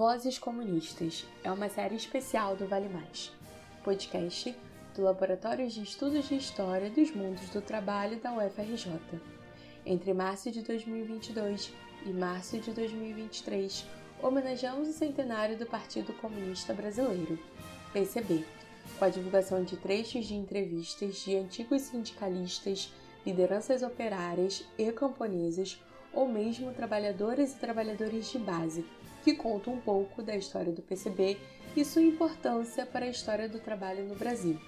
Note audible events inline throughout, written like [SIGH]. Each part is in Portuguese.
Vozes Comunistas é uma série especial do Vale Mais, podcast do Laboratório de Estudos de História dos Mundos do Trabalho da UFRJ. Entre março de 2022 e março de 2023, homenageamos o centenário do Partido Comunista Brasileiro, PCB, com a divulgação de trechos de entrevistas de antigos sindicalistas, lideranças operárias e camponesas ou mesmo trabalhadores e trabalhadores de base que conta um pouco da história do PCB e sua importância para a história do trabalho no Brasil.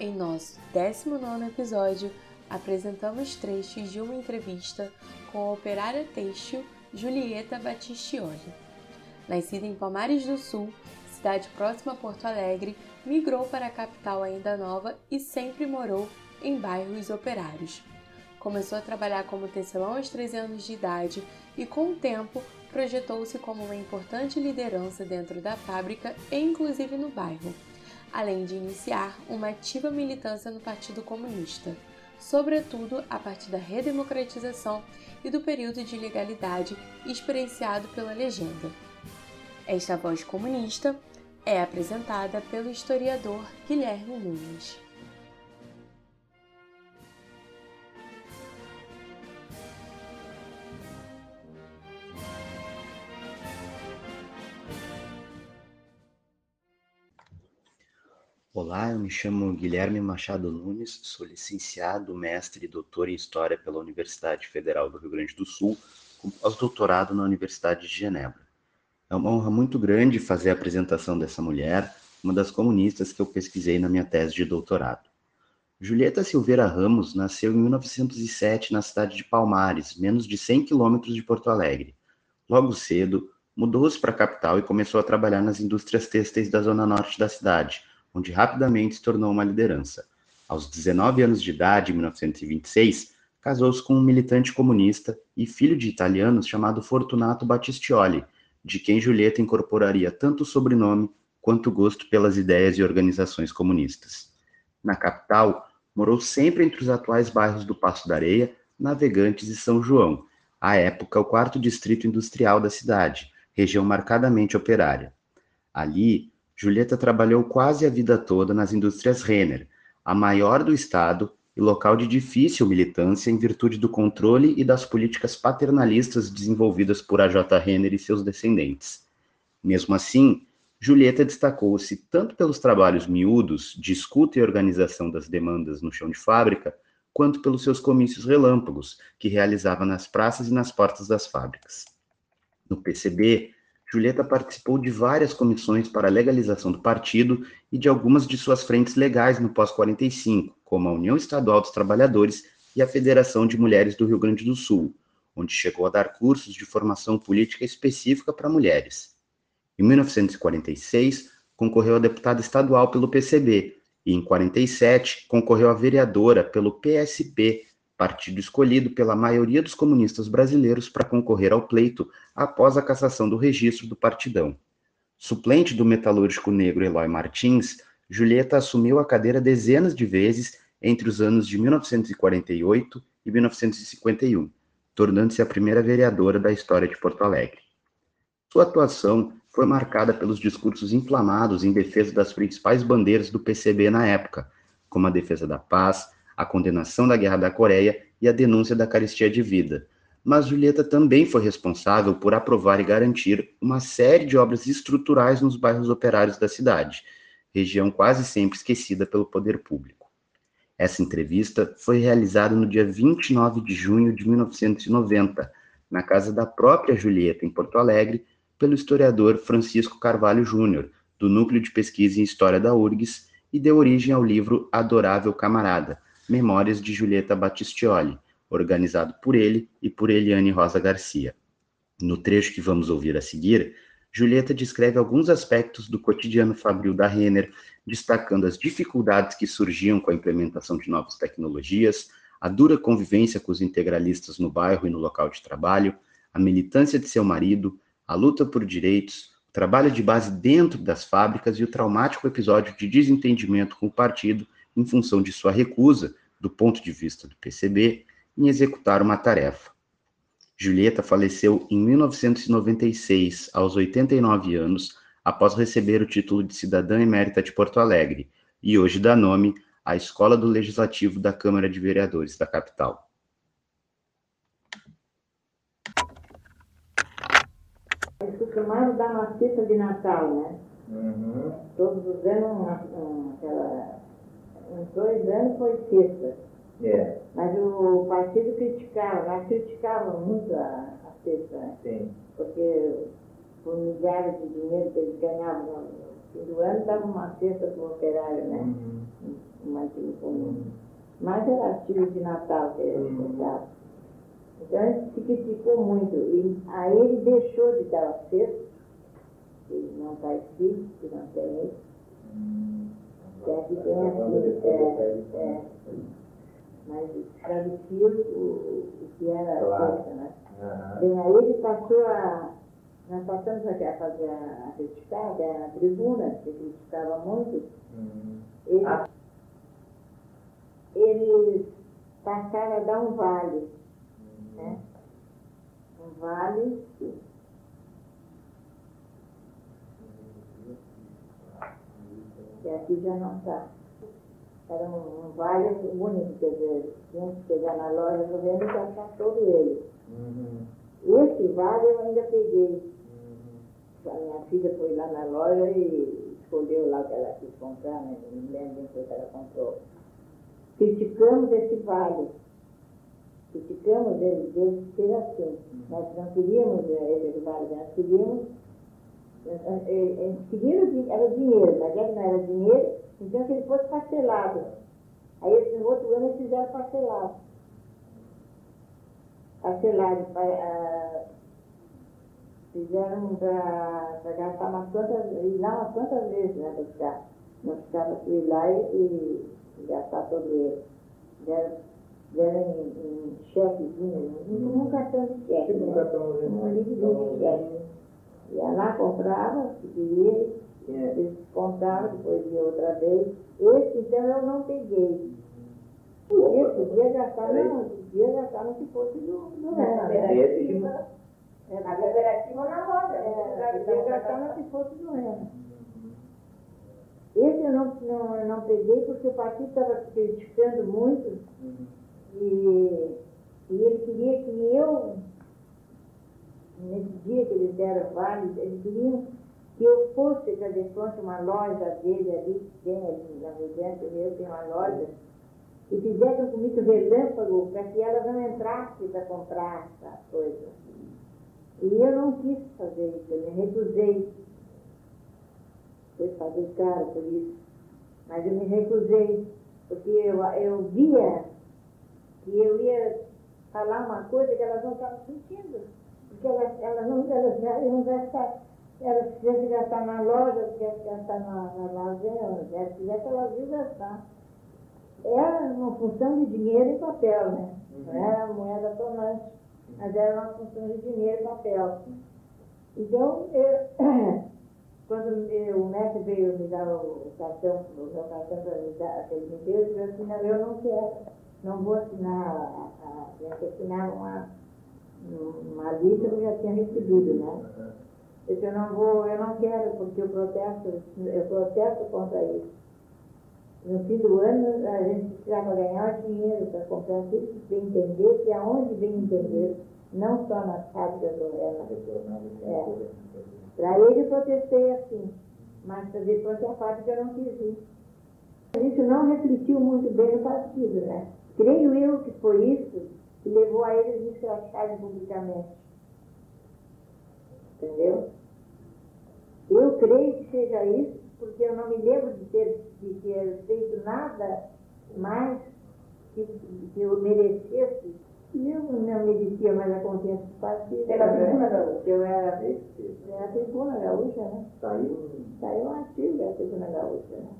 Em nosso 19 episódio, apresentamos trechos de uma entrevista com a operária têxtil Julieta Battistioli. Nascida em Palmares do Sul, cidade próxima a Porto Alegre, migrou para a capital ainda nova e sempre morou em bairros operários. Começou a trabalhar como tecelão aos 13 anos de idade e, com o tempo, projetou-se como uma importante liderança dentro da fábrica e inclusive no bairro, além de iniciar uma ativa militância no Partido Comunista, sobretudo a partir da redemocratização e do período de legalidade experienciado pela legenda. Esta voz comunista é apresentada pelo historiador Guilherme Nunes. Olá, eu me chamo Guilherme Machado Nunes, sou licenciado, mestre e doutor em História pela Universidade Federal do Rio Grande do Sul, com pós-doutorado na Universidade de Genebra. É uma honra muito grande fazer a apresentação dessa mulher, uma das comunistas que eu pesquisei na minha tese de doutorado. Julieta Silveira Ramos nasceu em 1907 na cidade de Palmares, menos de 100 quilômetros de Porto Alegre. Logo cedo, mudou-se para a capital e começou a trabalhar nas indústrias têxteis da zona norte da cidade, onde rapidamente se tornou uma liderança. Aos 19 anos de idade, em 1926, casou-se com um militante comunista e filho de italianos chamado Fortunato Battistioli, de quem Julieta incorporaria tanto o sobrenome quanto o gosto pelas ideias e organizações comunistas. Na capital, morou sempre entre os atuais bairros do Passo da Areia, Navegantes e São João, à época o quarto distrito industrial da cidade, região marcadamente operária. Ali, Julieta trabalhou quase a vida toda nas indústrias Renner, a maior do estado e local de difícil militância em virtude do controle e das políticas paternalistas desenvolvidas por A.J. Renner e seus descendentes. Mesmo assim, Julieta destacou-se tanto pelos trabalhos miúdos de escuta e organização das demandas no chão de fábrica, quanto pelos seus comícios relâmpagos, que realizava nas praças e nas portas das fábricas. No PCB, Julieta participou de várias comissões para a legalização do partido e de algumas de suas frentes legais no pós-45, como a União Estadual dos Trabalhadores e a Federação de Mulheres do Rio Grande do Sul, onde chegou a dar cursos de formação política específica para mulheres. Em 1946, concorreu a deputada estadual pelo PCB e, em 47, concorreu a vereadora pelo PSP partido escolhido pela maioria dos comunistas brasileiros para concorrer ao pleito após a cassação do registro do partidão. Suplente do metalúrgico negro Eloy Martins, Julieta assumiu a cadeira dezenas de vezes entre os anos de 1948 e 1951, tornando-se a primeira vereadora da história de Porto Alegre. Sua atuação foi marcada pelos discursos inflamados em defesa das principais bandeiras do PCB na época, como a defesa da paz, a condenação da Guerra da Coreia e a denúncia da carestia de vida. Mas Julieta também foi responsável por aprovar e garantir uma série de obras estruturais nos bairros operários da cidade, região quase sempre esquecida pelo poder público. Essa entrevista foi realizada no dia 29 de junho de 1990, na casa da própria Julieta, em Porto Alegre, pelo historiador Francisco Carvalho Júnior, do Núcleo de Pesquisa em História da URGS, e deu origem ao livro Adorável Camarada, Memórias de Julieta Battistioli, organizado por ele e por Eliane Rosa Garcia. No trecho que vamos ouvir a seguir, Julieta descreve alguns aspectos do cotidiano fabril da Renner, destacando as dificuldades que surgiam com a implementação de novas tecnologias, a dura convivência com os integralistas no bairro e no local de trabalho, a militância de seu marido, a luta por direitos, o trabalho de base dentro das fábricas e o traumático episódio de desentendimento com o partido em função de sua recusa, do ponto de vista do PCB, em executar uma tarefa. Julieta faleceu em 1996, aos 89 anos, após receber o título de cidadã emérita de Porto Alegre, e hoje dá nome à Escola do Legislativo da Câmara de Vereadores da capital. Costumava dar uma cesta de Natal, né? Uhum. Todos os anos, uma, uma, aquela, uns dois anos foi cesta. É. Mas o partido criticava, mas criticava muito a, a cesta, né? Sim. Porque por milhares de dinheiro que eles ganhavam no, fim do ano, dava uma cesta para o operário, né? Uhum. Uma uhum. Mas era artigo de Natal que eles uhum. Então ele se criticou muito. E aí ele deixou de dar a cesta, que não está escrito, que não tem isso. É, assim, é, é, mas o, que era claro. a cesta, né? Uhum. Bem, aí ele passou a nós passamos a fazer a, a na tribuna, que criticava muito. Uhum. Eles, ah. eles passaram a dar um vale. Uhum. Né? Um vale. Que aqui já não está. Era um, um vale bonito, quer dizer, tinha que chegar na loja do vendo e gastar todo ele. Uhum. Esse vale eu ainda peguei a minha filha foi lá na loja e escolheu lá o que ela quis comprar, né? não me lembro bem o que ela comprou. Criticamos esse vale. Criticamos ele, dele ser assim. Nós não queríamos eh, esse vale, nós queríamos. Queríamos era dinheiro, já que não era dinheiro, então que ele fosse parcelado. Aí no outro ano eles fizeram parcelado. Parcelado. Uh, fizeram para gastar umas quantas, ir lá umas quantas vezes, né, para ficar. Não ficava para ir lá e, e, gastar todo ele. Deram, deram em, em chequezinho, hum. um cartão de cheque. Tipo um cartãozinho. Um livro de cheque. Ia lá, comprava, se queria, é. eles contavam, depois ia outra vez. Esse, então, eu não peguei. Podia, podia gastar, não, podia gastar no que fosse do, do resto. Né? É, na cooperativa ou na loja. É, podia gastar se fosse do remo. Esse eu não, não, eu não peguei porque o partido estava criticando muito uhum. e, e ele queria que eu, nesse dia que eles deram vale, eles queriam que eu fosse fazer frente uma loja dele ali, que tem ali na Vedente, meu tem uma loja, e fizessem comigo relâmpago para que elas não entrassem para comprar essa coisa. E eu não quis fazer isso, eu me recusei. Foi fazer caro por isso. Mas eu me recusei, porque eu, eu via que eu ia falar uma coisa que elas não estavam sentindo. Porque elas, elas não elas iam gastar. Elas quisessem gastar na loja, quisessem gastar na, na lasanha, elas quisessem, elas iam gastar. Era uma função de dinheiro e papel, né? Não uhum. era moeda tonante mas era uma função de dinheiro e papel. Então, eu, [COUGHS] quando eu, o mestre veio me dar o cartão, o meu cartão para me dar, que ele me deu, eu disse assim, não, eu não quero, não vou assinar, a, a, que assinar uma, uma lista que eu já tinha recebido, né? Eu disse, eu não vou, eu não quero, porque eu protesto, eu protesto contra isso. No fim do ano, a gente precisava ganhar dinheiro para comprar aquilo que entender, e aonde vem entender, não só nas fábricas do Rena. É. Para ele eu protestei assim, mas para depois a fábrica eu não quis ir. Isso não refletiu muito bem no partido, né? Creio eu que foi isso que levou a eles me escracharem publicamente. Entendeu? Eu creio que seja isso, porque eu não me lembro de ter, de ter feito nada mais que, que eu merecesse. E eu não merecia mais a confiança do partido. Era a tribuna gaúcha? Eu era, era a tribuna gaúcha, né? Saiu? Saiu um artigo da tribuna gaúcha, né?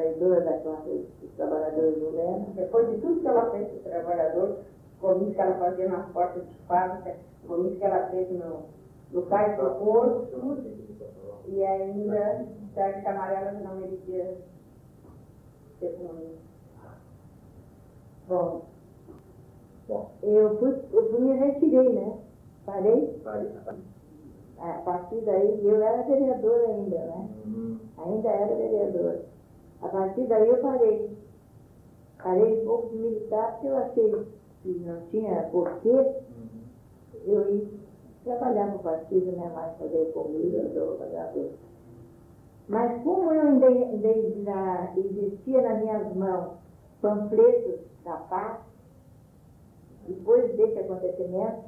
Traidora da classe dos trabalhadores do Leno. Depois de tudo que ela fez para o trabalhador, comício que ela fazia nas portas de fábrica, comício que ela fez no, no cais do Porto, tudo e ainda Sérgio Camarela não merecia ser comunista. Bom, Bom. Eu fui, eu fui me retirei, né? Parei. Parei. A partir daí, eu era vereadora ainda, A partir daí eu parei. Parei um pouco de militar porque eu achei que não tinha porquê Uhum. eu ir trabalhar no partido, né? Mais fazer comida, trabalhar tudo. Mas como eu ainda, ainda existia nas minhas mãos panfletos da paz, depois desse acontecimento,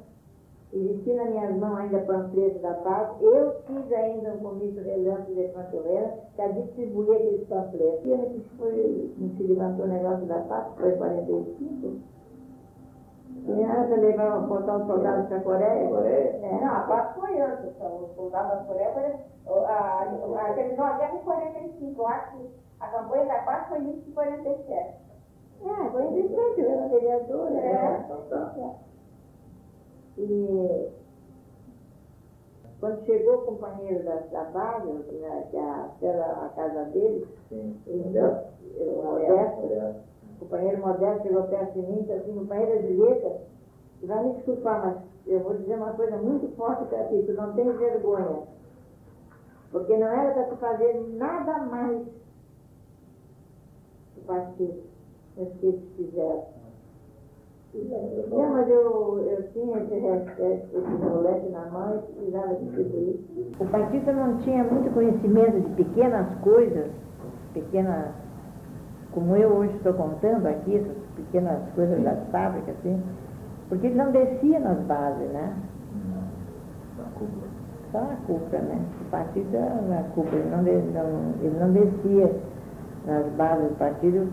existia nas minhas mãos ainda panfletos da paz, eu fiz ainda um comício relâmpago de Pantoleira para distribuir aqueles panfletos. E ano que foi, não se levantou o negócio da paz, foi em 45, e asa levar, botar os soldados para a Coreia. Coreia? É, não, a paz foi antes, então, os soldados da Coreia foi, a, a, a, terminou a guerra em 45, eu acho que a campanha da paz foi início de 47. É, foi em 47, eu era vereadora. É, né? então tá. E quando chegou o companheiro da, da base, né, que a, era a casa dele, Sim. ele, o Modesto, o companheiro Modesto chegou perto de mim e disse assim, companheira Julieta, vai me desculpar, mas eu vou dizer uma coisa muito forte para ti, tu não tens vergonha. Porque não era para tu fazer nada mais do mas que eles fizeram. Não, mas eu, eu tinha esse respeito, esse rolete na mão e precisava distribuir. O partido não tinha muito conhecimento de pequenas coisas, pequenas, como eu hoje estou contando aqui, essas pequenas coisas das fábricas, assim, porque ele não descia nas bases, né? Na cúpula. Só na cúpula, né? O partido era na cúpula, ele não, de- não- ele não descia nas bases do partido,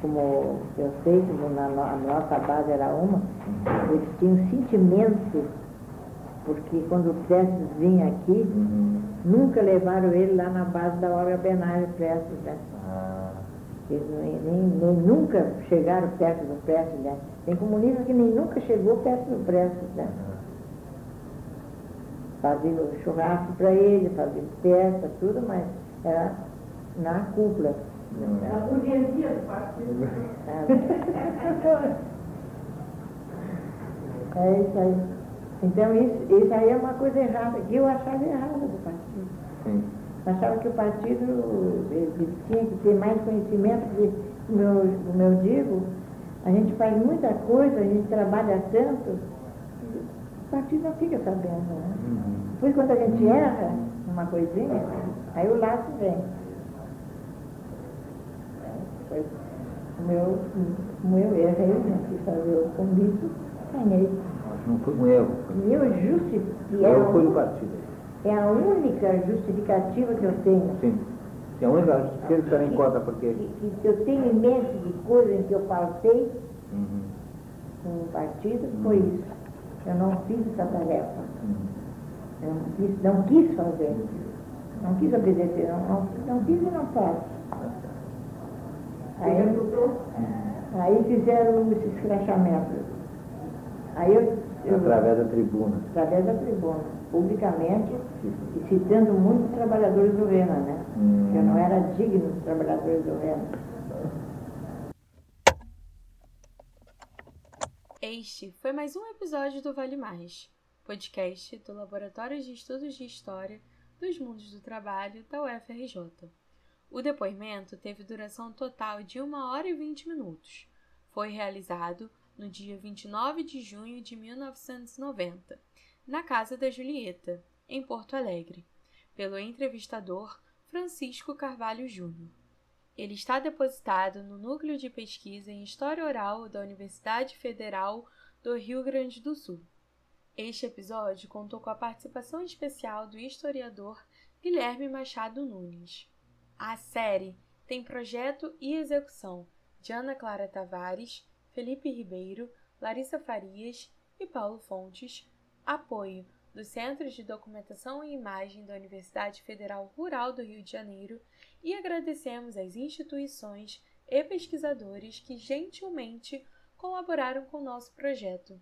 como- eu sei, a nossa base era uma, eles tinham sentimento, porque quando o Prestes vinha aqui, Uhum. nunca levaram ele lá na base da Olga Benário Prestes, né? Ah, Eles nem, nem, nem nunca chegaram perto do Prestes, né? Tem comunista que nem nunca chegou perto do Prestes, né? Fazia o churrasco para ele, fazia festa, tudo, mas era na cúpula. Uhum. A burguesia do partido. É isso aí. Então isso, isso aí é uma coisa errada, que eu achava errada do partido. sim. Eu achava que o partido ele tinha que ter mais conhecimento, porque, como eu, como eu digo, a gente faz muita coisa, a gente trabalha tanto, o partido não fica sabendo, né? Uhum. Depois quando a gente erra numa coisinha, aí o laço vem. Foi como eu, como eu errei, né? Quis fazer o convite, ganhei. Não foi um erro. Eu justifiquei, O erro foi do partido. é a única justificativa que eu tenho. Sim. Sim, a única justificativa que também conta porque. Que, que eu tenho em mente de coisas que eu faltei Uhum. com o partido foi isso. Eu não fiz essa tarefa. Uhum. Eu não quis, não quis fazer. Não quis obedecer, não, não, não quis e não faço. Aí, aí fizeram esse escrachamento. Aí eu, eu Através da tribuna. através da tribuna, publicamente, e citando muitos trabalhadores do Rena, né? Hum. Que eu não era digno dos trabalhadores do Rena. Este foi mais um episódio do Vale Mais, podcast do Laboratório de Estudos de História dos Mundos do Trabalho da UFRJ. O depoimento teve duração total de 1 hora e 20 minutos. Foi realizado no dia 29 de junho de 1990, na Casa da Julieta, em Porto Alegre, pelo entrevistador Francisco Carvalho Júnior. Ele está depositado no Núcleo de Pesquisa em História Oral da Universidade Federal do Rio Grande do Sul. Este episódio contou com a participação especial do historiador Guilherme Machado Nunes. A série tem projeto e execução de Ana Clara Tavares, Felipe Ribeiro, Larissa Farias e Paulo Fontes, apoio do Centro de Documentação e Imagem da Universidade Federal Rural do Rio de Janeiro e agradecemos às instituições e pesquisadores que gentilmente colaboraram com o nosso projeto.